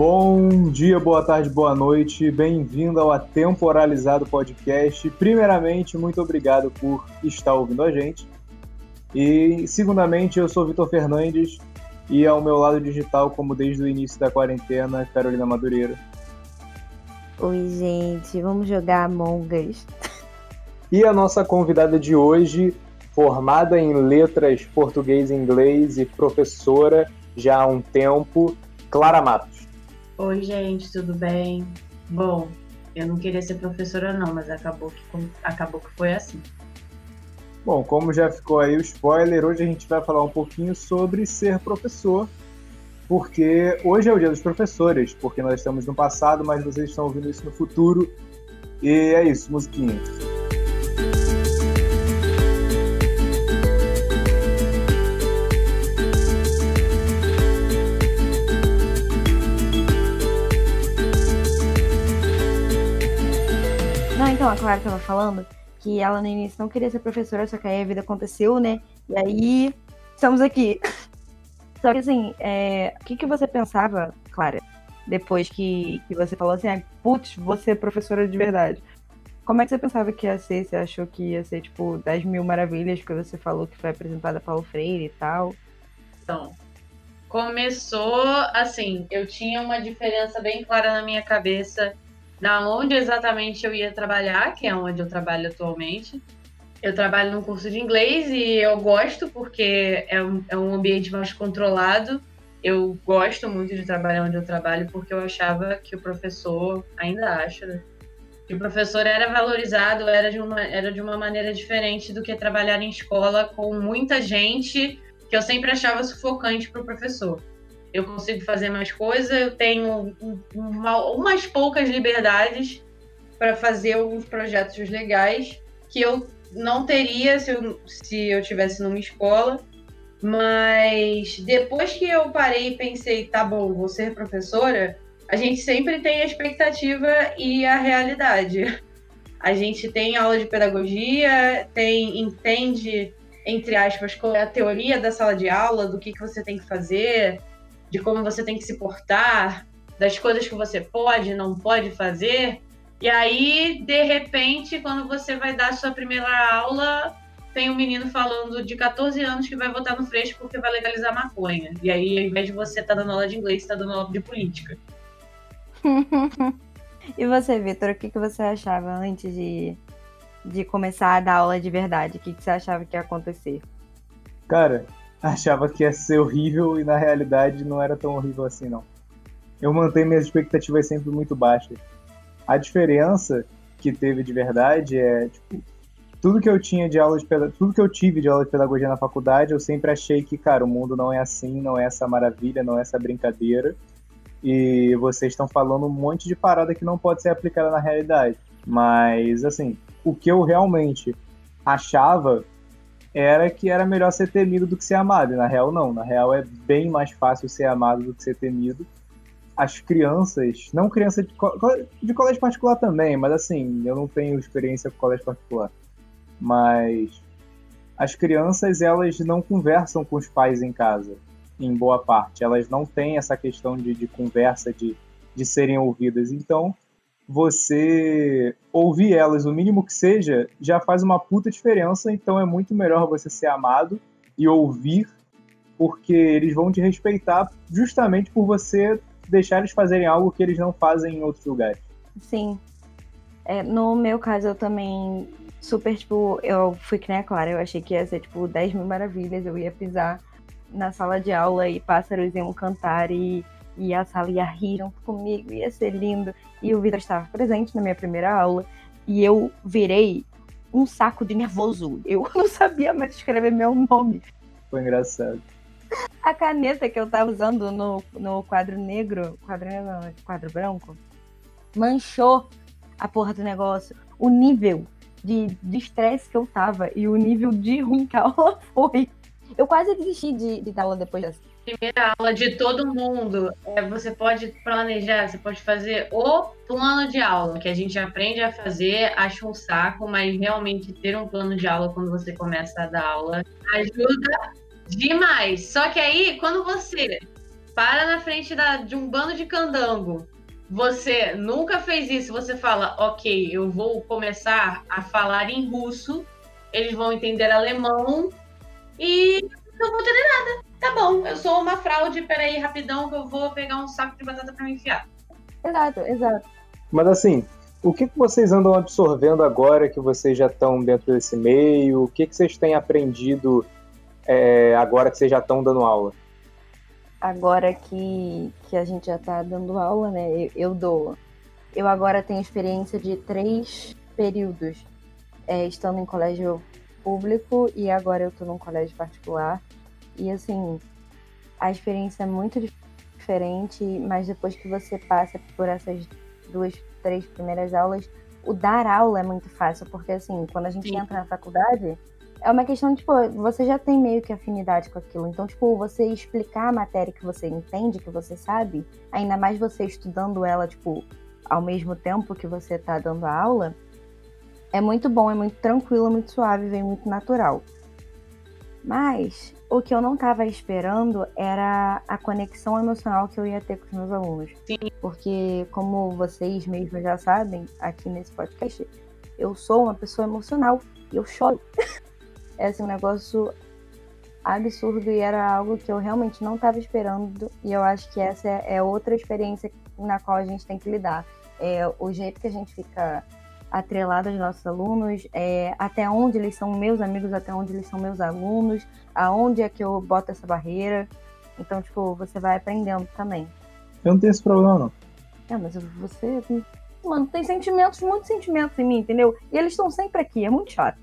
Bom dia, boa tarde, boa noite. Bem-vindo ao Atemporalizado Podcast. Primeiramente, muito obrigado por estar ouvindo a gente. E, segundamente, eu sou Vitor Fernandes e ao meu lado digital, como desde o início da quarentena, Carolina Madureira. Oi, gente, vamos jogar Among Us. E a nossa convidada de hoje, formada em letras português e inglês e professora já há um tempo, Clara Matos. Oi, gente, tudo bem? Bom, eu não queria ser professora não, mas acabou que, acabou que foi assim. Bom, como já ficou aí o spoiler, hoje a gente vai falar um pouquinho sobre ser professor, porque hoje é o dia dos professores, porque nós estamos no passado, mas vocês estão ouvindo isso no futuro. E é isso, musiquinha. A Clara estava falando que ela no início não queria ser professora, só que aí a vida aconteceu, né? E aí estamos aqui. Só que assim, é... o que, que você pensava, Clara, depois que, que você falou assim, ah, putz, vou ser professora de verdade? Como é que você pensava que ia ser? Você achou que ia ser, tipo, das mil maravilhas que você falou que foi apresentada a Paulo Freire e tal? Então, começou assim, eu tinha uma diferença bem clara na minha cabeça da onde exatamente eu ia trabalhar, que é onde eu trabalho atualmente. Eu trabalho num curso de inglês e eu gosto porque é um, é um ambiente mais controlado. Eu gosto muito de trabalhar onde eu trabalho porque eu achava que o professor, ainda acho, né? que o professor era valorizado, era de, uma, era de uma maneira diferente do que trabalhar em escola com muita gente, que eu sempre achava sufocante para o professor eu consigo fazer mais coisas, eu tenho uma, umas poucas liberdades para fazer alguns projetos legais que eu não teria se eu, se eu tivesse numa escola. Mas depois que eu parei e pensei, tá bom, vou ser professora, a gente sempre tem a expectativa e a realidade. A gente tem aula de pedagogia, tem entende entre aspas é a teoria da sala de aula, do que, que você tem que fazer, de como você tem que se portar, das coisas que você pode, não pode fazer. E aí, de repente, quando você vai dar a sua primeira aula, tem um menino falando de 14 anos que vai votar no Freixo porque vai legalizar maconha. E aí, ao invés de você estar tá dando aula de inglês, está dando aula de política. e você, Vitor, o que, que você achava antes de, de começar a dar aula de verdade? O que, que você achava que ia acontecer? Cara, achava que ia ser horrível e na realidade não era tão horrível assim, não. Eu mantenho minhas expectativas sempre muito baixas. A diferença que teve de verdade é, tipo, tudo que eu tinha de aula de tudo que eu tive de aula de pedagogia na faculdade, eu sempre achei que, cara, o mundo não é assim, não é essa maravilha, não é essa brincadeira. E vocês estão falando um monte de parada que não pode ser aplicada na realidade. Mas, assim, o que eu realmente achava era que era melhor ser temido do que ser amado. E na real, não. Na real, é bem mais fácil ser amado do que ser temido. As crianças, não criança de, de colégio particular também, mas assim, eu não tenho experiência com colégio particular. Mas as crianças, elas não conversam com os pais em casa, em boa parte. Elas não têm essa questão de, de conversa, de, de serem ouvidas. Então, você ouvir elas, o mínimo que seja, já faz uma puta diferença. Então é muito melhor você ser amado e ouvir, porque eles vão te respeitar justamente por você deixar eles fazerem algo que eles não fazem em outros lugares. Sim. É, no meu caso, eu também super, tipo, eu fui que nem a Clara, eu achei que ia ser, tipo, 10 mil maravilhas, eu ia pisar na sala de aula e pássaros iam cantar e e a sala ia rir junto comigo, ia ser lindo. E o Vitor estava presente na minha primeira aula e eu virei um saco de nervoso. Eu não sabia mais escrever meu nome. Foi engraçado. A caneta que eu tava usando no, no quadro negro, quadro negro, quadro branco, manchou a porra do negócio. O nível de estresse que eu tava e o nível de ruim que a aula foi. Eu quase desisti de, de dar aula depois dessa primeira aula de todo mundo, é, você pode planejar, você pode fazer o plano de aula, que a gente aprende a fazer, acha um saco, mas realmente ter um plano de aula quando você começa a dar aula ajuda demais. Só que aí, quando você para na frente da, de um bando de candango. Você nunca fez isso, você fala, ok, eu vou começar a falar em russo, eles vão entender alemão e não vou entender nada. Tá bom, eu sou uma fraude, peraí, rapidão, que eu vou pegar um saco de batata para me enfiar. Exato, exato. Mas assim, o que, que vocês andam absorvendo agora que vocês já estão dentro desse meio? O que, que vocês têm aprendido é, agora que vocês já estão dando aula? Agora que, que a gente já está dando aula, né? Eu, eu, dou. Eu agora tenho experiência de três períodos, é, estando em colégio público e agora eu estou num colégio particular. E assim, a experiência é muito diferente, mas depois que você passa por essas duas três primeiras aulas, o dar aula é muito fácil, porque assim, quando a gente Sim. entra na faculdade, é uma questão, tipo, você já tem meio que afinidade com aquilo. Então, tipo, você explicar a matéria que você entende, que você sabe, ainda mais você estudando ela, tipo, ao mesmo tempo que você tá dando a aula, é muito bom, é muito tranquilo, é muito suave, vem muito natural. Mas o que eu não estava esperando era a conexão emocional que eu ia ter com os meus alunos. Sim. Porque, como vocês mesmos já sabem, aqui nesse podcast, eu sou uma pessoa emocional e eu choro. é assim, um negócio absurdo e era algo que eu realmente não estava esperando. E eu acho que essa é, outra experiência na qual a gente tem que lidar. É o jeito que a gente fica atrelada aos nossos alunos, é, até onde eles são meus amigos, até onde eles são meus alunos, aonde é que eu boto essa barreira. Então, tipo, você vai aprendendo também. Eu não tenho esse problema, não. É, mas você. Mano, tem sentimentos, muitos sentimentos em mim, entendeu? E eles estão sempre aqui, é muito chato.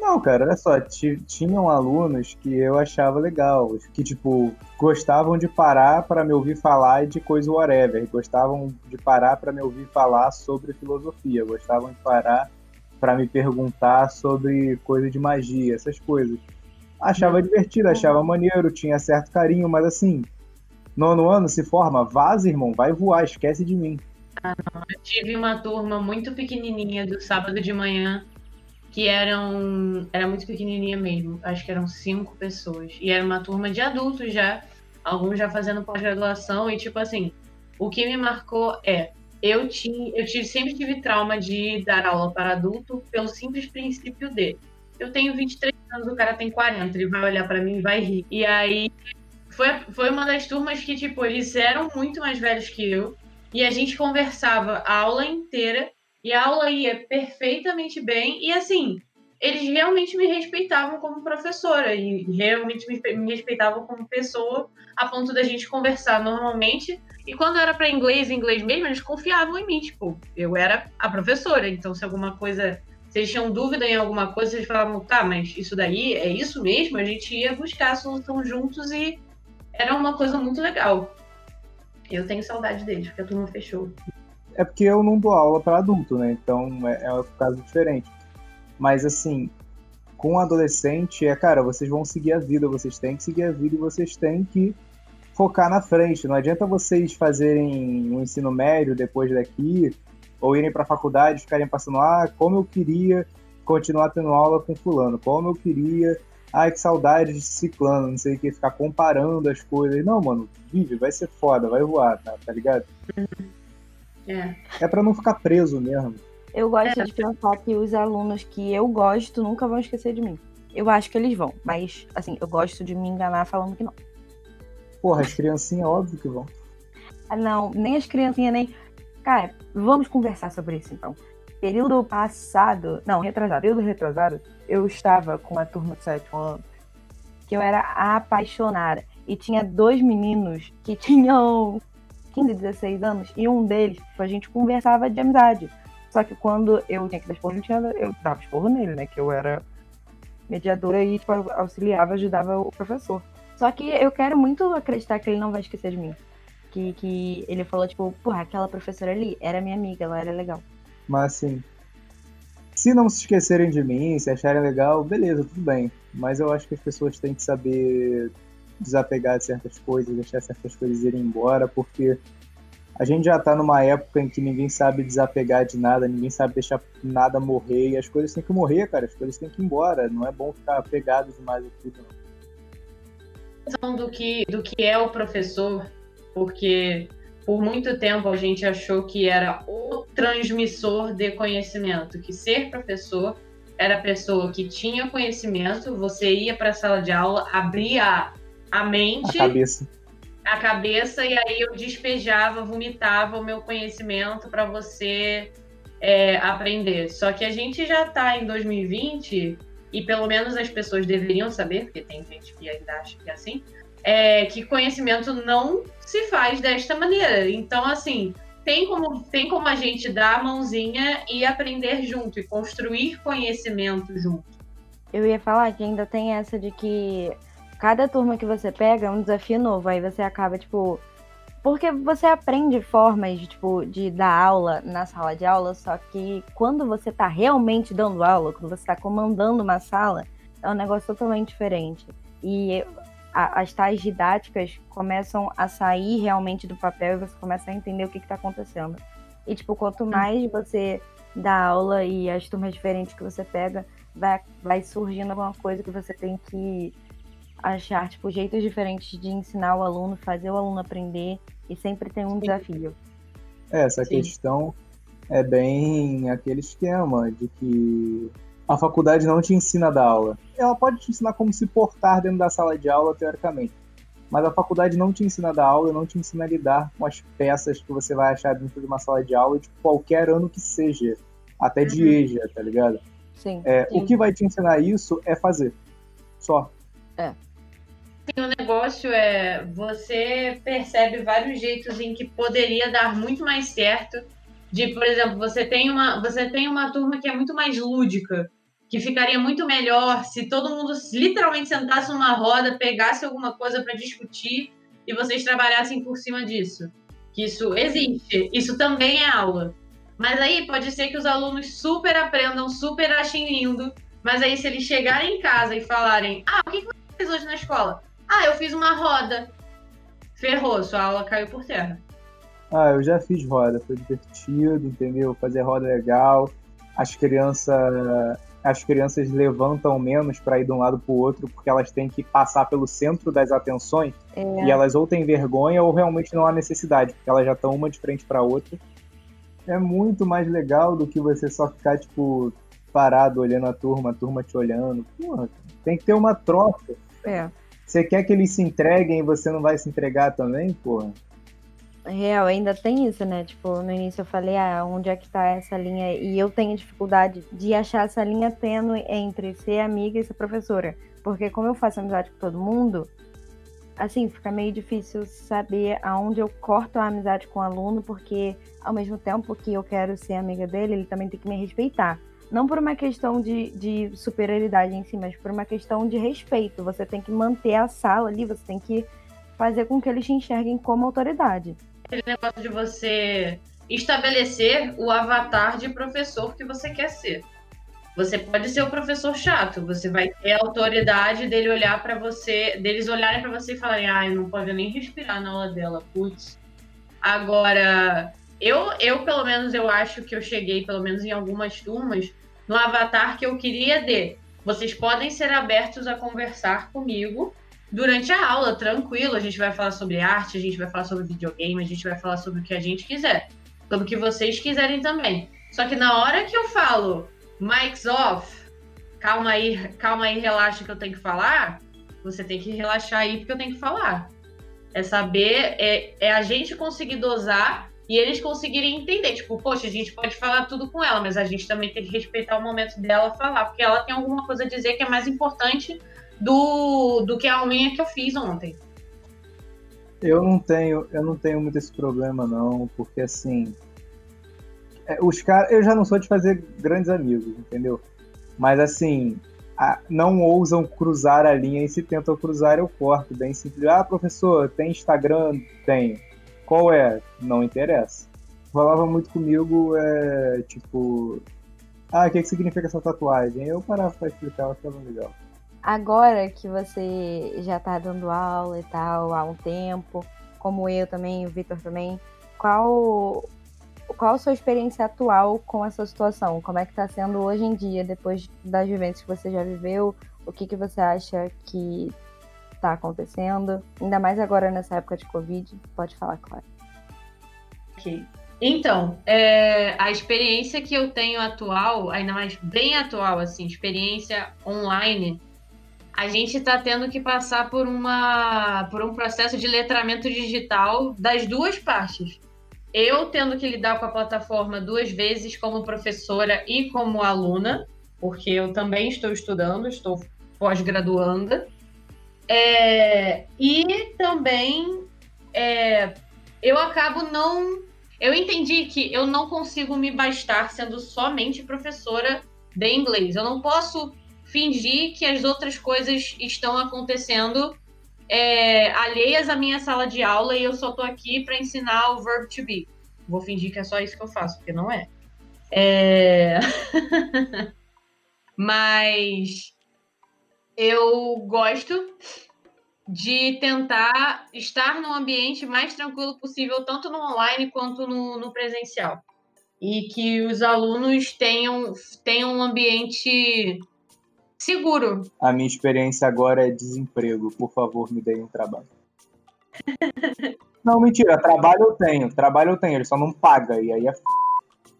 Não, cara, olha só, tinham alunos que eu achava legal, que, tipo, gostavam de parar para me ouvir falar de coisa whatever, gostavam de parar para me ouvir falar sobre filosofia, gostavam de parar para me perguntar sobre coisa de magia, essas coisas. Achava uhum. divertido, achava maneiro, tinha certo carinho, mas assim, nono ano se forma, vaza, irmão, vai voar, esquece de mim. Ah, não. Eu tive uma turma muito pequenininha do sábado de manhã que eram era muito pequenininha mesmo, acho que eram cinco pessoas e era uma turma de adultos já, alguns já fazendo pós-graduação e tipo assim, o que me marcou é eu tinha, eu tive, sempre tive trauma de dar aula para adulto pelo simples princípio de eu tenho 23 anos, o cara tem 40, ele vai olhar para mim e vai rir. E aí foi, foi uma das turmas que tipo eles eram muito mais velhos que eu e a gente conversava a aula inteira e a aula ia perfeitamente bem. E assim, eles realmente me respeitavam como professora e realmente me, respeitavam como pessoa, a ponto da gente conversar normalmente. E quando era para inglês, inglês mesmo, eles confiavam em mim. Tipo, eu era a professora. Então, se alguma coisa. Se eles tinham dúvida em alguma coisa, eles falavam, tá, mas isso daí é isso mesmo? A gente ia buscar a solução juntos e era uma coisa muito legal. Eu tenho saudade deles, porque a turma fechou é porque eu não dou aula para adulto, né? Então é, é um caso diferente. Mas assim, com adolescente é, cara, vocês vão seguir a vida, vocês têm que seguir a vida e vocês têm que focar na frente. Não adianta vocês fazerem um ensino médio depois daqui ou irem para a faculdade, ficarem passando, ah, como eu queria continuar tendo aula com fulano, como eu queria, ai, que saudade de ciclano, não sei o que, ficar comparando as coisas. Não, mano, vive, vai ser foda, vai voar, tá, tá ligado? É. É pra não ficar preso mesmo. Eu gosto é. de pensar que os alunos que eu gosto nunca vão esquecer de mim. Eu acho que eles vão, mas, assim, eu gosto de me enganar falando que não. Porra, as criancinhas, óbvio que vão. Ah, não, nem as criancinhas, nem. Cara, vamos conversar sobre isso então. Período passado, não, retrasado, período retrasado, eu estava com uma turma de sétimo ano que eu era apaixonada. E tinha dois meninos que tinham 15, 16 anos, e um deles, tipo, a gente conversava de amizade. Só que quando eu tinha que dar esporro, eu dava esporro nele, né? Que eu era mediadora e tipo, auxiliava, ajudava o professor. Só que eu quero muito acreditar que ele não vai esquecer de mim. Que, que ele falou, tipo, porra, aquela professora ali era minha amiga, ela era legal. Mas assim, se não se esquecerem de mim, se acharem legal, beleza, tudo bem. Mas eu acho que as pessoas têm que saber desapegar de certas coisas, deixar certas coisas irem embora, porque a gente já está numa época em que ninguém sabe desapegar de nada, ninguém sabe deixar nada morrer, e as coisas têm que morrer, cara, as coisas têm que ir embora, não é bom ficar apegado demais a tudo. Não. Do que, do que é o professor, porque por muito tempo a gente achou que era o transmissor de conhecimento, que ser professor era a pessoa que tinha conhecimento, você ia para a sala de aula, abria a mente, a cabeça. a cabeça e aí eu despejava, vomitava o meu conhecimento para você é, aprender. Só que a gente já está em 2020 e pelo menos as pessoas deveriam saber, porque tem gente que ainda acha que é assim, é, que conhecimento não se faz desta maneira. Então, assim, tem como, tem como a gente dar a mãozinha e aprender junto e construir conhecimento junto. Eu ia falar que ainda tem essa de que cada turma que você pega é um desafio novo, aí você acaba, tipo. Porque você aprende formas de, tipo, de dar aula na sala de aula, só que quando você tá realmente dando aula, quando você tá comandando uma sala, é um negócio totalmente diferente. E a, as tais didáticas começam a sair realmente do papel e você começa a entender o que está acontecendo. E, tipo, quanto mais você dá aula e as turmas diferentes que você pega, vai, vai surgindo alguma coisa que você tem que achar, tipo, jeitos diferentes de ensinar o aluno, fazer o aluno aprender, e sempre tem um desafio. É, essa Sim. questão é bem aquele esquema de que a faculdade não te ensina a dar aula. Ela pode te ensinar como se portar dentro da sala de aula, teoricamente. Mas a faculdade não te ensina a dar aula, não te ensina a lidar com as peças que você vai achar dentro de uma sala de aula de qualquer ano que seja. Até de uhum. EJA, tá ligado? Sim, é, sim. O que vai te ensinar isso é fazer. Só. É. Sim, o negócio é. Você percebe vários jeitos em que poderia dar muito mais certo. De, por exemplo, você tem uma, você tem uma turma que é muito mais lúdica que ficaria muito melhor se todo mundo literalmente sentasse numa roda, pegasse alguma coisa para discutir e vocês trabalhassem por cima disso. Que isso existe, isso também é aula. Mas aí pode ser que os alunos super aprendam, super achem lindo, mas aí se eles chegarem em casa e falarem: "Ah, o que você fez hoje na escola?" "Ah, eu fiz uma roda." Ferrou, sua aula caiu por terra. Ah, eu já fiz roda, foi divertido, entendeu? Fazer roda é legal. As crianças as crianças levantam menos para ir de um lado para o outro porque elas têm que passar pelo centro das atenções é. e elas ou têm vergonha ou realmente não há necessidade, porque elas já estão uma de frente para outra. É muito mais legal do que você só ficar tipo parado olhando a turma, a turma te olhando. Porra, tem que ter uma troca. É. Você quer que eles se entreguem e você não vai se entregar também, porra? Real, ainda tem isso, né? Tipo, no início eu falei, ah, onde é que tá essa linha? E eu tenho dificuldade de achar essa linha tênue entre ser amiga e ser professora. Porque como eu faço amizade com todo mundo, assim, fica meio difícil saber aonde eu corto a amizade com o aluno, porque ao mesmo tempo que eu quero ser amiga dele, ele também tem que me respeitar. Não por uma questão de, de superioridade em si, mas por uma questão de respeito. Você tem que manter a sala ali, você tem que fazer com que eles te enxerguem como autoridade aquele negócio de você estabelecer o avatar de professor que você quer ser. Você pode ser o professor chato, você vai ter a autoridade dele olhar para você, deles olharem para você e falarem: "Ah, eu não pode nem respirar na aula dela". Putz. Agora, eu eu pelo menos eu acho que eu cheguei pelo menos em algumas turmas no avatar que eu queria de vocês podem ser abertos a conversar comigo durante a aula, tranquilo. A gente vai falar sobre arte, a gente vai falar sobre videogame, a gente vai falar sobre o que a gente quiser, sobre o que vocês quiserem também. Só que na hora que eu falo mics off, calma aí, calma aí, relaxa que eu tenho que falar, você tem que relaxar aí porque eu tenho que falar. É saber, é, é a gente conseguir dosar e eles conseguirem entender. Tipo, poxa, a gente pode falar tudo com ela, mas a gente também tem que respeitar o momento dela falar, porque ela tem alguma coisa a dizer que é mais importante do, do que a unha que eu fiz ontem. Eu não tenho, eu não tenho muito esse problema não, porque assim, é, os caras, eu já não sou de fazer grandes amigos, entendeu? Mas assim, não ousam cruzar a linha e se tentam cruzar eu corto, bem simples. Ah, professor, tem Instagram? Tenho. Qual é? Não interessa. Falava muito comigo, é, tipo, ah, o que, que significa essa tatuagem? Eu parava pra explicar, eu achava legal. Agora que você já está dando aula e tal há um tempo, como eu também, o Vitor também, qual qual a sua experiência atual com essa situação? Como é que está sendo hoje em dia, depois das vivências que você já viveu? O que, que você acha que está acontecendo, ainda mais agora nessa época de Covid. Pode falar, claro. Ok. Então, é, a experiência que eu tenho atual, ainda mais bem atual, assim, experiência online, a gente está tendo que passar por, uma, por um processo de letramento digital das duas partes. Eu tendo que lidar com a plataforma duas vezes como professora e como aluna, porque eu também estou estudando, estou pós-graduanda. É, e também é, eu acabo não. Eu entendi que eu não consigo me bastar sendo somente professora de inglês. Eu não posso fingir que as outras coisas estão acontecendo é, alheias à minha sala de aula e eu só tô aqui para ensinar o verb to be. Vou fingir que é só isso que eu faço, porque não é. é... Mas eu gosto de tentar estar no ambiente mais tranquilo possível, tanto no online quanto no, no presencial. E que os alunos tenham, tenham um ambiente seguro. A minha experiência agora é desemprego. Por favor, me deem um trabalho. não, mentira. Trabalho eu tenho. Trabalho eu tenho. Ele só não paga. E aí é.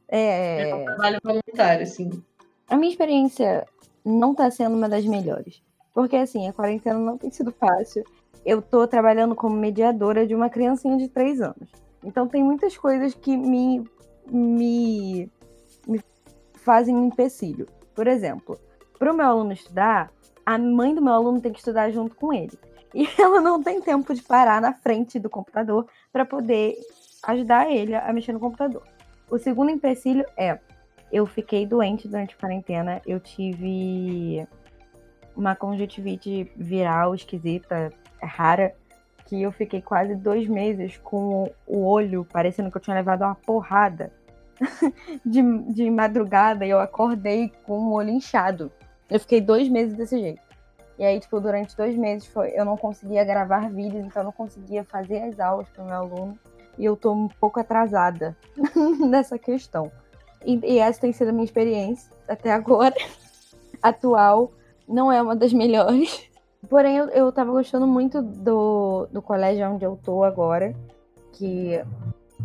É, é um trabalho voluntário, assim. A minha experiência não tá sendo uma das melhores. Porque, assim, a quarentena não tem sido fácil. Eu tô trabalhando como mediadora de uma criancinha de 3 anos. Então, tem muitas coisas que me, me, me fazem um empecilho. Por exemplo, para o meu aluno estudar, a mãe do meu aluno tem que estudar junto com ele. E ela não tem tempo de parar na frente do computador para poder ajudar ele a mexer no computador. O segundo empecilho é: eu fiquei doente durante a quarentena, eu tive uma conjuntivite viral esquisita, rara, que eu fiquei quase dois meses com o olho parecendo que eu tinha levado uma porrada de, de madrugada e eu acordei com o olho inchado. Eu fiquei dois meses desse jeito. E aí, tipo, durante dois meses foi, eu não conseguia gravar vídeos, então eu não conseguia fazer as aulas para o meu aluno. E eu tô um pouco atrasada nessa questão. E, e, essa tem sido a minha experiência até agora, atual. Não é uma das melhores. Porém, eu, eu tava gostando muito do, do colégio onde eu tô agora. Que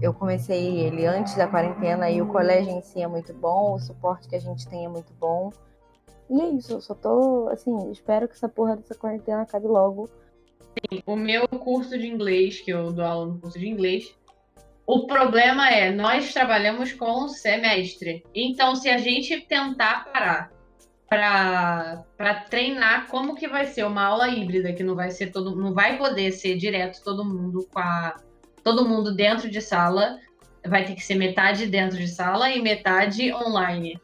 eu comecei ele antes da quarentena e o colégio em si é muito bom, o suporte que a gente tem é muito bom. E é isso, eu só tô, assim, espero que essa porra dessa quarentena acabe logo. Sim, o meu curso de inglês, que eu dou aula no curso de inglês, o problema é, nós trabalhamos com semestre. Então, se a gente tentar parar para treinar como que vai ser uma aula híbrida, que não vai ser todo, não vai poder ser direto todo mundo com a, todo mundo dentro de sala, vai ter que ser metade dentro de sala e metade online.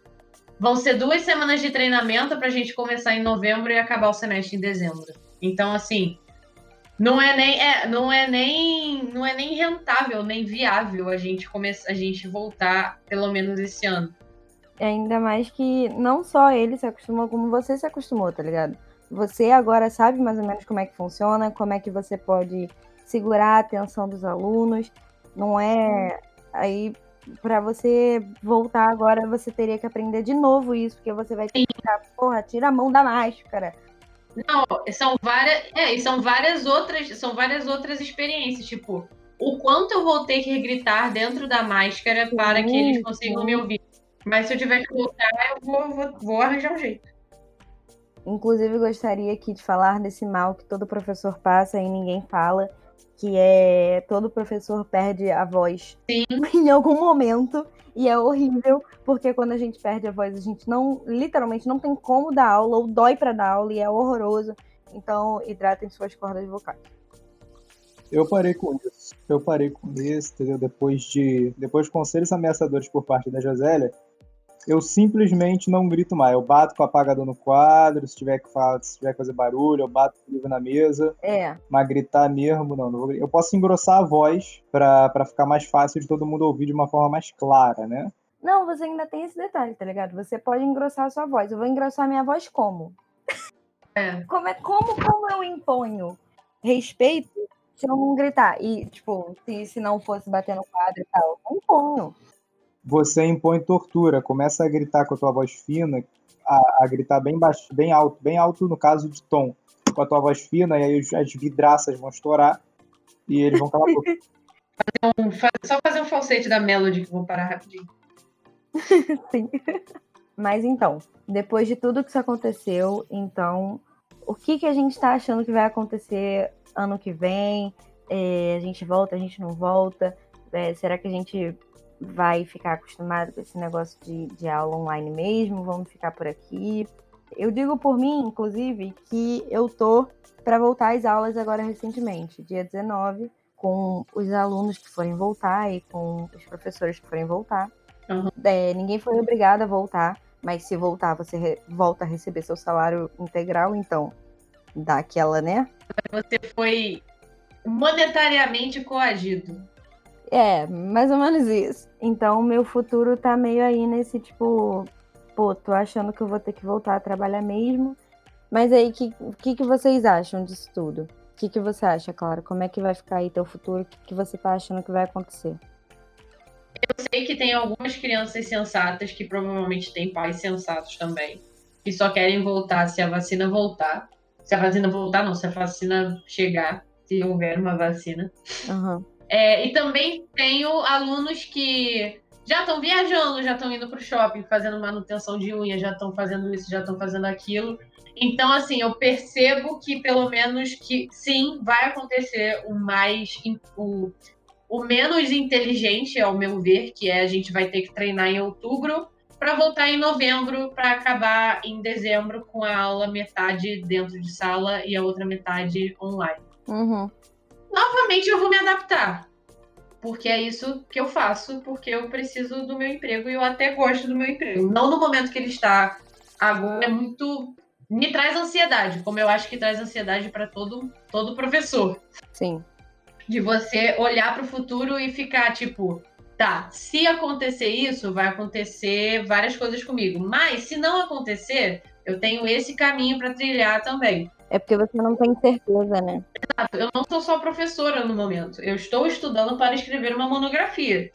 Vão ser duas semanas de treinamento para a gente começar em novembro e acabar o semestre em dezembro. Então, assim, não é nem, é, não é nem, não é nem rentável, nem viável a gente começar, a gente voltar pelo menos esse ano. Ainda mais que não só ele se acostumou, como você se acostumou, tá ligado? Você agora sabe mais ou menos como é que funciona, como é que você pode segurar a atenção dos alunos. Não é aí para você voltar agora, você teria que aprender de novo isso, porque você vai ter que ficar, porra, tira a mão da máscara. Não, são várias, é, são várias outras, são várias outras experiências, tipo, o quanto eu vou ter que gritar dentro da máscara sim, para que eles consigam sim. me ouvir. Mas se eu tiver que voltar, eu vou, vou, vou arranjar um jeito. Inclusive, gostaria aqui de falar desse mal que todo professor passa e ninguém fala, que é todo professor perde a voz Sim. em algum momento e é horrível porque quando a gente perde a voz a gente não literalmente não tem como dar aula ou dói para dar aula e é horroroso então hidratem suas cordas vocais eu parei com isso eu parei com isso entendeu depois de depois de conselhos ameaçadores por parte da Josélia eu simplesmente não grito mais. Eu bato com o apagador no quadro, se tiver que, falar, se tiver que fazer barulho, eu bato o livro na mesa. É. Mas gritar mesmo, não, não vou Eu posso engrossar a voz para ficar mais fácil de todo mundo ouvir de uma forma mais clara, né? Não, você ainda tem esse detalhe, tá ligado? Você pode engrossar a sua voz. Eu vou engrossar a minha voz como? É. Como, é, como, como eu imponho respeito se eu não gritar? E, tipo, se, se não fosse bater no quadro e tal, eu imponho você impõe tortura, começa a gritar com a tua voz fina, a, a gritar bem baixo, bem alto, bem alto no caso de tom. com a tua voz fina, e aí as vidraças vão estourar e eles vão calar a boca. Um, faz, só fazer um falsete da Melody que eu vou parar rapidinho. Sim. Mas então, depois de tudo que isso aconteceu, então, o que, que a gente está achando que vai acontecer ano que vem? É, a gente volta, a gente não volta? É, será que a gente vai ficar acostumado com esse negócio de, de aula online mesmo? Vamos ficar por aqui? Eu digo por mim, inclusive, que eu tô para voltar às aulas agora recentemente, dia 19, com os alunos que forem voltar e com os professores que forem voltar. Uhum. É, ninguém foi obrigado a voltar, mas se voltar, você volta a receber seu salário integral, então dá aquela, né? Você foi monetariamente coagido. É, mais ou menos isso. Então, meu futuro tá meio aí nesse tipo, pô, tô achando que eu vou ter que voltar a trabalhar mesmo. Mas aí, o que, que, que vocês acham disso tudo? O que, que você acha, Clara? Como é que vai ficar aí teu futuro? O que, que você tá achando que vai acontecer? Eu sei que tem algumas crianças sensatas que provavelmente têm pais sensatos também, que só querem voltar se a vacina voltar. Se a vacina voltar, não, se a vacina chegar, se houver uma vacina. Uhum. É, e também tenho alunos que já estão viajando, já estão indo para o shopping, fazendo manutenção de unha, já estão fazendo isso, já estão fazendo aquilo. Então, assim, eu percebo que pelo menos que sim, vai acontecer o mais o, o menos inteligente, ao meu ver, que é a gente vai ter que treinar em outubro para voltar em novembro para acabar em dezembro com a aula metade dentro de sala e a outra metade online. Uhum. Novamente eu vou me adaptar. Porque é isso que eu faço, porque eu preciso do meu emprego e eu até gosto do meu emprego. Não no momento que ele está agora, é muito. Me traz ansiedade, como eu acho que traz ansiedade para todo, todo professor. Sim. De você olhar para o futuro e ficar tipo, tá, se acontecer isso, vai acontecer várias coisas comigo. Mas se não acontecer, eu tenho esse caminho para trilhar também. É porque você não tem certeza, né? Exato. Eu não sou só professora no momento. Eu estou estudando para escrever uma monografia.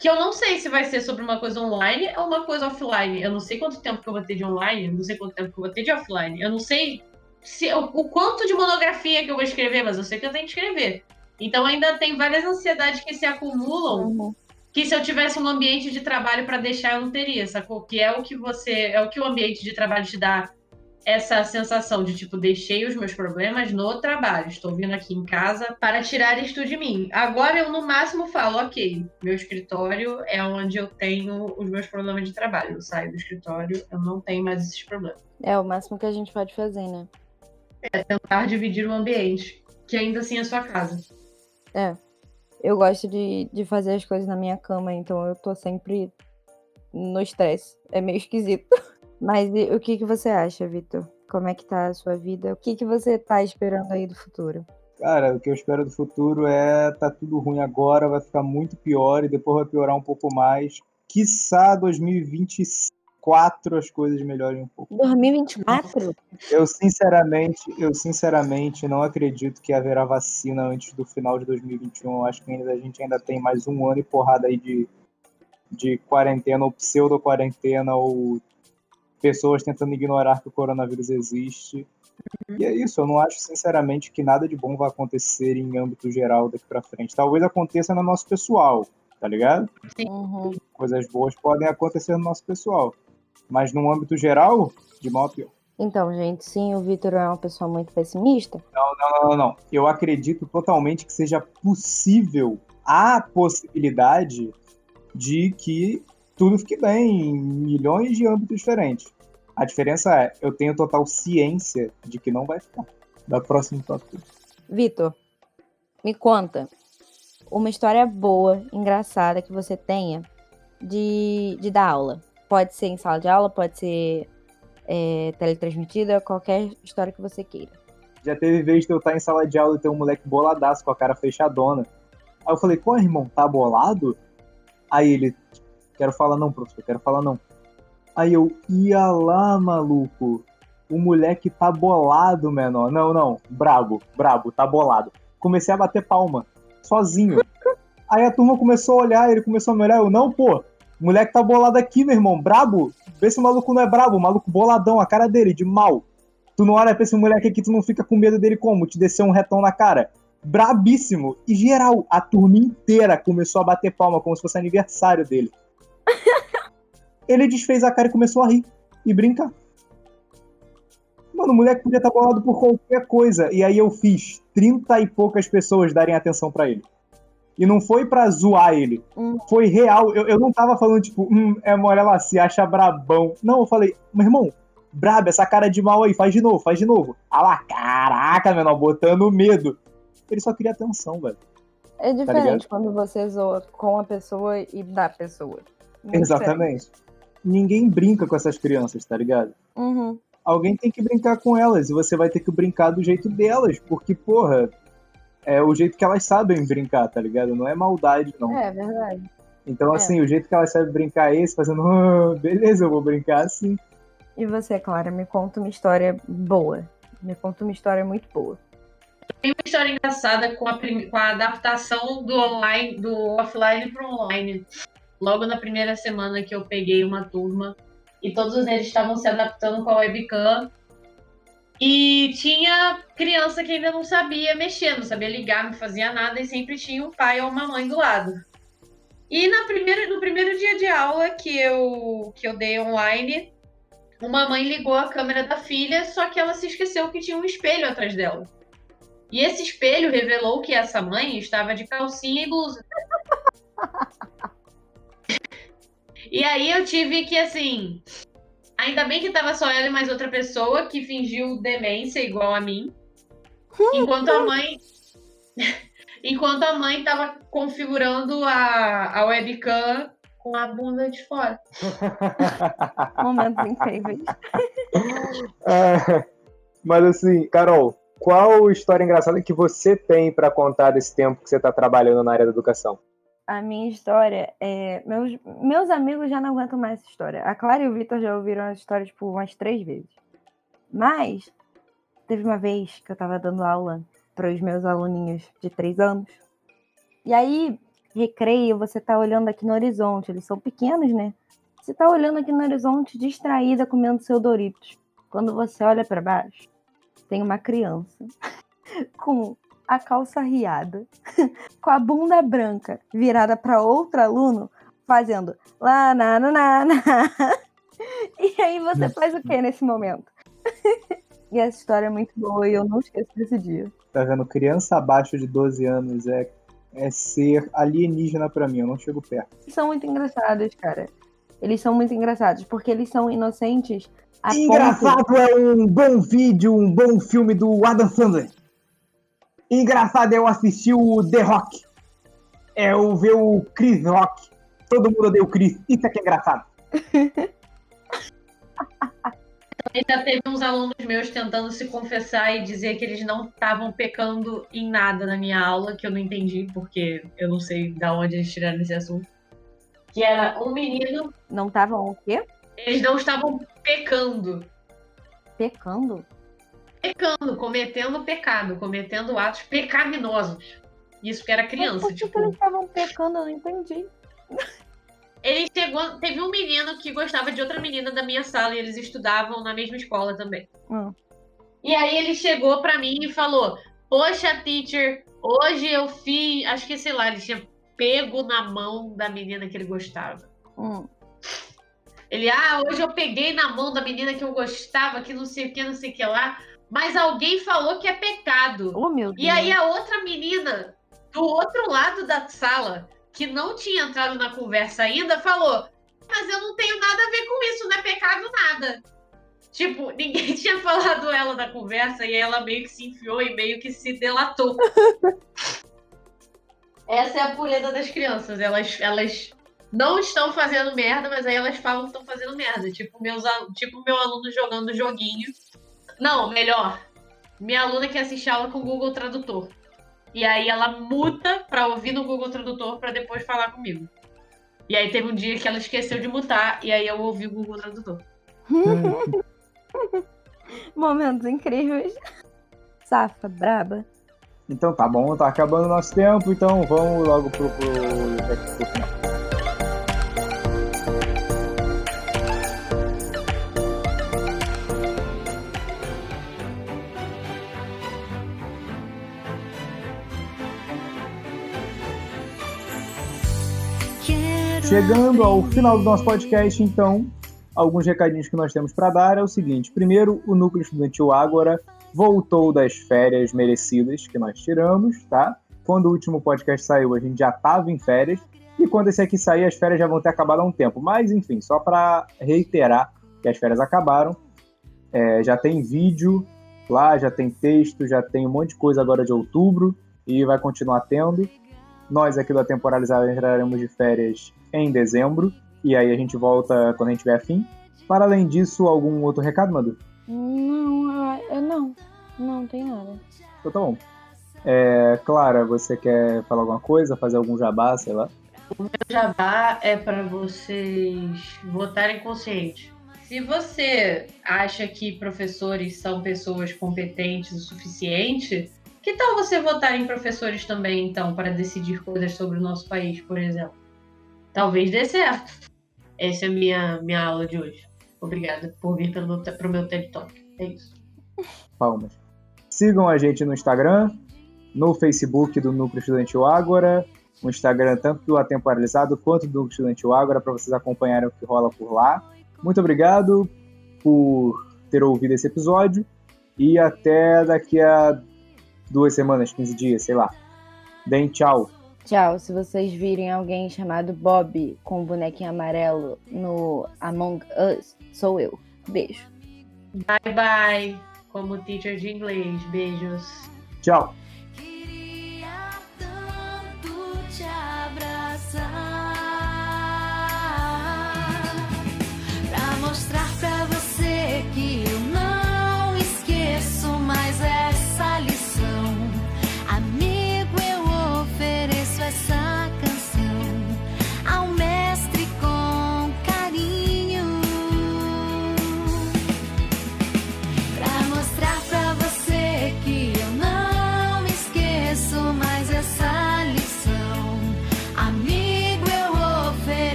Que eu não sei se vai ser sobre uma coisa online ou uma coisa offline. Eu não sei quanto tempo que eu vou ter de online, eu não sei quanto tempo que eu vou ter de offline. Eu não sei se, o, o quanto de monografia que eu vou escrever, mas eu sei que eu tenho que escrever. Então ainda tem várias ansiedades que se acumulam. Uhum. Que se eu tivesse um ambiente de trabalho para deixar, eu não teria, sacou? Que é o que você. É o que o ambiente de trabalho te dá essa sensação de tipo, deixei os meus problemas no trabalho, estou vindo aqui em casa para tirar isto de mim. Agora eu no máximo falo, ok, meu escritório é onde eu tenho os meus problemas de trabalho. Eu saio do escritório, eu não tenho mais esses problemas. É o máximo que a gente pode fazer, né? É tentar dividir o ambiente, que ainda assim é sua casa. É. Eu gosto de, de fazer as coisas na minha cama, então eu tô sempre no estresse. É meio esquisito. Mas o que, que você acha, Vitor? Como é que tá a sua vida? O que, que você tá esperando aí do futuro? Cara, o que eu espero do futuro é tá tudo ruim agora, vai ficar muito pior e depois vai piorar um pouco mais. Quiçá 2024 as coisas melhorem um pouco. 2024? Eu sinceramente, eu sinceramente não acredito que haverá vacina antes do final de 2021. Eu acho que ainda, a gente ainda tem mais um ano e porrada aí de, de quarentena ou pseudo-quarentena ou pessoas tentando ignorar que o coronavírus existe. Uhum. E é isso, eu não acho sinceramente que nada de bom vai acontecer em âmbito geral daqui para frente. Talvez aconteça no nosso pessoal, tá ligado? Uhum. Coisas boas podem acontecer no nosso pessoal. Mas no âmbito geral, de mal a pior. Então, gente, sim, o Vitor é uma pessoa muito pessimista. Não, não, não, não. Eu acredito totalmente que seja possível a possibilidade de que tudo fique bem em milhões de âmbitos diferentes. A diferença é, eu tenho total ciência de que não vai ficar. Da próxima tópico. Vitor, me conta uma história boa, engraçada que você tenha de, de dar aula. Pode ser em sala de aula, pode ser é, teletransmitida, qualquer história que você queira. Já teve vez de eu estar em sala de aula e ter um moleque boladaço com a cara fechadona. Aí eu falei, pô, irmão, tá bolado? Aí ele, Quero falar não, professor, quero falar não. Aí eu, ia lá, maluco. O moleque tá bolado, menor. Não, não, brabo, brabo, tá bolado. Comecei a bater palma, sozinho. Aí a turma começou a olhar, ele começou a me olhar. Eu, não, pô, moleque tá bolado aqui, meu irmão, brabo. Vê se o maluco não é brabo, o maluco boladão, a cara dele, de mal. Tu não olha pra esse moleque aqui, tu não fica com medo dele como? Te descer um retão na cara. Brabíssimo. E geral, a turma inteira começou a bater palma como se fosse aniversário dele. Ele desfez a cara e começou a rir e brincar. Mano, o moleque podia estar bolado por qualquer coisa. E aí eu fiz 30 e poucas pessoas darem atenção para ele. E não foi pra zoar ele. Hum. Foi real. Eu, eu não tava falando, tipo, hum, é, olha lá, se acha brabão. Não, eu falei, meu irmão, brabo, essa cara de mal aí, faz de novo, faz de novo. Ah lá, caraca, menor, botando medo. Ele só queria atenção, velho. É ligado? diferente quando você zoa com a pessoa e da pessoa. Muito Exatamente. Ninguém brinca com essas crianças, tá ligado? Uhum. Alguém tem que brincar com elas e você vai ter que brincar do jeito delas, porque, porra, é o jeito que elas sabem brincar, tá ligado? Não é maldade, não. É verdade. Então, É. assim, o jeito que elas sabem brincar é esse, fazendo, "Ah, beleza, eu vou brincar assim. E você, Clara, me conta uma história boa. Me conta uma história muito boa. Tem uma história engraçada com a, com a adaptação do online, do offline para online. Logo na primeira semana que eu peguei uma turma e todos eles estavam se adaptando com a webcam. E tinha criança que ainda não sabia mexer, não sabia ligar, não fazia nada e sempre tinha um pai ou uma mãe do lado. E na primeira, no primeiro dia de aula que eu, que eu dei online, uma mãe ligou a câmera da filha, só que ela se esqueceu que tinha um espelho atrás dela. E esse espelho revelou que essa mãe estava de calcinha e blusa. e aí eu tive que, assim. Ainda bem que tava só ela e mais outra pessoa que fingiu demência igual a mim. Enquanto a mãe. enquanto a mãe tava configurando a, a webcam com a bunda de fora. Momentos incríveis. É, mas assim, Carol, qual história engraçada que você tem pra contar desse tempo que você tá trabalhando na área da educação? A minha história é. Meus, meus amigos já não aguentam mais essa história. A Clara e o Vitor já ouviram essa história, tipo, umas três vezes. Mas, teve uma vez que eu tava dando aula para os meus aluninhos de três anos. E aí, recreio, você tá olhando aqui no horizonte. Eles são pequenos, né? Você tá olhando aqui no horizonte, distraída, comendo seu Doritos. Quando você olha para baixo, tem uma criança com a calça riada, com a bunda branca virada para outro aluno, fazendo lá, na, na, na, na. E aí você faz o que nesse momento? E essa história é muito boa e eu não esqueço desse dia. Tá vendo? Criança abaixo de 12 anos é, é ser alienígena pra mim, eu não chego perto. Eles são muito engraçados, cara. Eles são muito engraçados, porque eles são inocentes a ponto... Engraçado é um bom vídeo, um bom filme do Adam Sandler. Engraçado é eu assistir o The Rock. É eu ver o Chris Rock. Todo mundo odeia o Chris. Isso aqui é engraçado. Ainda teve uns alunos meus tentando se confessar e dizer que eles não estavam pecando em nada na minha aula, que eu não entendi, porque eu não sei da onde eles tiraram esse assunto. Que era um menino, Não estavam o quê? eles não estavam pecando. Pecando? Pecando, cometendo pecado, cometendo atos pecaminosos. Isso porque era Mas criança, por que, tipo. que eles estavam pecando? Eu não entendi. Ele chegou. Teve um menino que gostava de outra menina da minha sala e eles estudavam na mesma escola também. Hum. E aí ele chegou pra mim e falou: Poxa, teacher, hoje eu fiz. Acho que, sei lá, ele tinha pego na mão da menina que ele gostava. Hum. Ele, ah, hoje eu peguei na mão da menina que eu gostava, que não sei o que, não sei o que lá. Mas alguém falou que é pecado. Oh, meu Deus. E aí a outra menina do outro lado da sala, que não tinha entrado na conversa ainda, falou: Mas eu não tenho nada a ver com isso, não é pecado nada. Tipo, ninguém tinha falado ela da conversa e ela meio que se enfiou e meio que se delatou. Essa é a pureza das crianças. Elas, elas não estão fazendo merda, mas aí elas falam que estão fazendo merda. Tipo, meus, tipo meu aluno jogando joguinho. Não, melhor. Minha aluna que assiste aula com o Google Tradutor. E aí ela muta pra ouvir no Google Tradutor pra depois falar comigo. E aí teve um dia que ela esqueceu de mutar e aí eu ouvi o Google Tradutor. Momentos incríveis. Safa, braba. Então tá bom, tá acabando o nosso tempo, então vamos logo pro, pro, pro final. Chegando ao final do nosso podcast, então, alguns recadinhos que nós temos para dar é o seguinte: primeiro, o núcleo estudantil Ágora voltou das férias merecidas que nós tiramos, tá? Quando o último podcast saiu, a gente já estava em férias. E quando esse aqui sair, as férias já vão ter acabado há um tempo. Mas, enfim, só para reiterar que as férias acabaram. É, já tem vídeo lá, já tem texto, já tem um monte de coisa agora de outubro e vai continuar tendo. Nós aqui da Temporalizada entraremos de férias em dezembro e aí a gente volta quando a gente tiver fim. Para além disso, algum outro recado, Madu? Não, eu não. Não tem nada. Então tá bom. É, Clara, você quer falar alguma coisa, fazer algum jabá, sei lá? O meu jabá é para vocês votarem consciente. Se você acha que professores são pessoas competentes o suficiente, que tal você votar em professores também, então, para decidir coisas sobre o nosso país, por exemplo? Talvez dê certo. Essa é a minha, minha aula de hoje. Obrigada por vir para o meu TED Talk. É isso. Palmas. Sigam a gente no Instagram, no Facebook do Núcleo Estudantil Ágora, no Instagram tanto do Atemporalizado quanto do Núcleo Estudantil Ágora, para vocês acompanharem o que rola por lá. Muito obrigado por ter ouvido esse episódio e até daqui a duas semanas, 15 dias, sei lá. Deem tchau. Tchau. Se vocês virem alguém chamado Bob com um bonequinho amarelo no Among Us, sou eu. Beijo. Bye bye. Como teacher de inglês. Beijos. Tchau.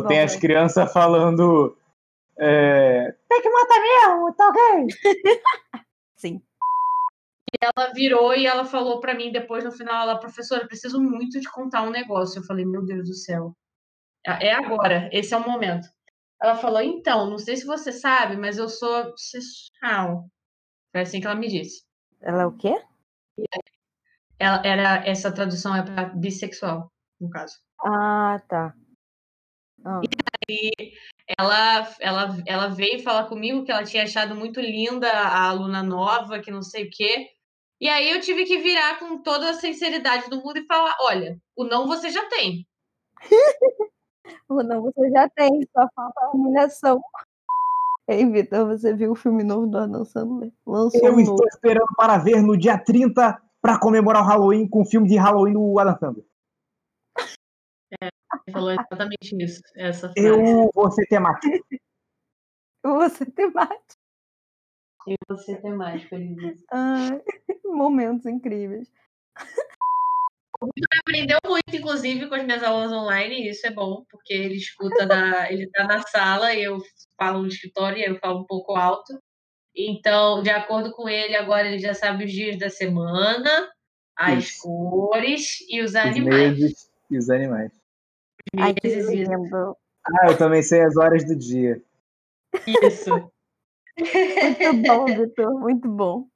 Ou tem as crianças falando. é, Tem que matar mesmo, tá ok? Sim. Ela virou e ela falou pra mim depois no final, ela, professora, preciso muito te contar um negócio. Eu falei, meu Deus do céu. É é agora, esse é o momento. Ela falou, então, não sei se você sabe, mas eu sou sexual. Foi assim que ela me disse. Ela é o quê? Ela era essa tradução é para bissexual, no caso. Ah, tá. Ah, Ela, ela, ela veio falar comigo que ela tinha achado muito linda a aluna nova, que não sei o quê. E aí eu tive que virar com toda a sinceridade do mundo e falar: olha, o não você já tem. Ou não, você já tem, só falta a humilhação. Ei, Vitor, você viu o filme novo do Adam Sandler? Lançou Eu um estou novo. esperando para ver no dia 30 para comemorar o Halloween com o filme de Halloween do Adam Sandler. Ele falou exatamente isso. Essa frase. Eu vou ser temático. Você tem mais. E você tem mais. Ai, momentos incríveis. Aprendeu muito, inclusive, com as minhas aulas online, e isso é bom, porque ele escuta da. ele tá na sala e eu falo no escritório e eu falo um pouco alto. Então, de acordo com ele, agora ele já sabe os dias da semana, as Isso. cores e os Os animais. meses e os animais. Ai, que lindo. Ah, eu também sei as horas do dia. Isso. Muito bom, Vitor, muito bom.